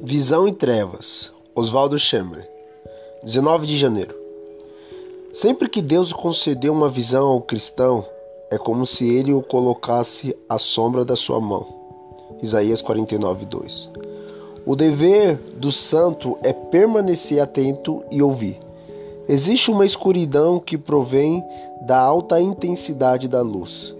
Visão e Trevas, Oswaldo Chamber, 19 de janeiro. Sempre que Deus concedeu uma visão ao cristão, é como se ele o colocasse à sombra da sua mão. Isaías 49, 2. O dever do santo é permanecer atento e ouvir. Existe uma escuridão que provém da alta intensidade da luz.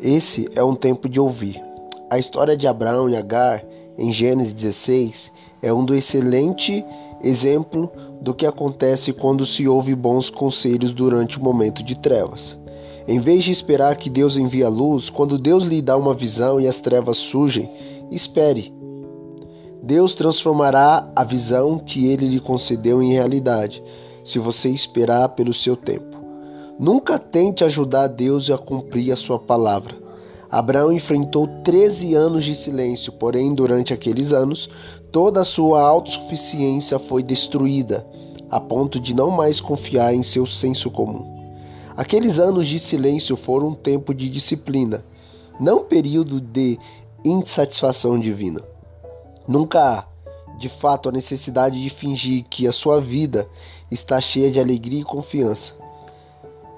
Esse é um tempo de ouvir. A história de Abraão e Agar, em Gênesis 16, é um do excelente exemplo do que acontece quando se ouve bons conselhos durante o momento de trevas. Em vez de esperar que Deus envie a luz, quando Deus lhe dá uma visão e as trevas surgem, espere. Deus transformará a visão que ele lhe concedeu em realidade, se você esperar pelo seu tempo. Nunca tente ajudar Deus a cumprir a sua palavra. Abraão enfrentou 13 anos de silêncio, porém, durante aqueles anos, toda a sua autossuficiência foi destruída, a ponto de não mais confiar em seu senso comum. Aqueles anos de silêncio foram um tempo de disciplina, não período de insatisfação divina. Nunca há, de fato, a necessidade de fingir que a sua vida está cheia de alegria e confiança.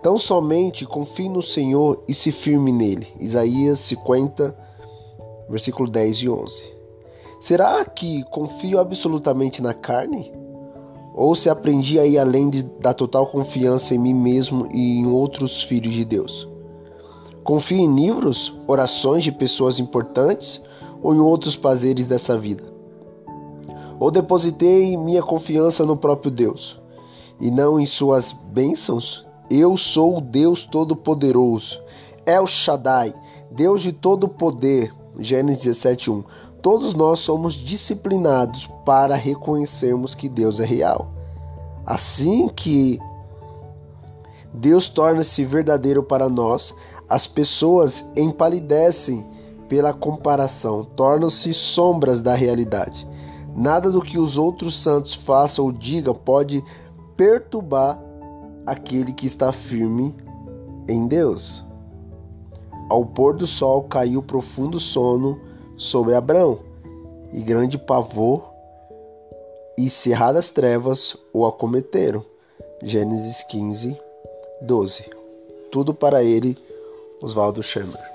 Tão somente confie no Senhor e se firme nele. Isaías 50, versículo 10 e 11. Será que confio absolutamente na carne? Ou se aprendi a ir além de, da total confiança em mim mesmo e em outros filhos de Deus? Confio em livros, orações de pessoas importantes ou em outros prazeres dessa vida? Ou depositei minha confiança no próprio Deus e não em suas bênçãos? Eu sou o Deus Todo-Poderoso, El Shaddai, Deus de todo poder. Gênesis 17:1. Todos nós somos disciplinados para reconhecermos que Deus é real. Assim que Deus torna-se verdadeiro para nós, as pessoas empalidecem pela comparação, tornam-se sombras da realidade. Nada do que os outros santos façam ou digam pode perturbar aquele que está firme em Deus. Ao pôr do sol caiu profundo sono sobre Abrão, e grande pavor e cerradas trevas o acometeram. Gênesis 15, 12. Tudo para ele, Oswaldo Schemer.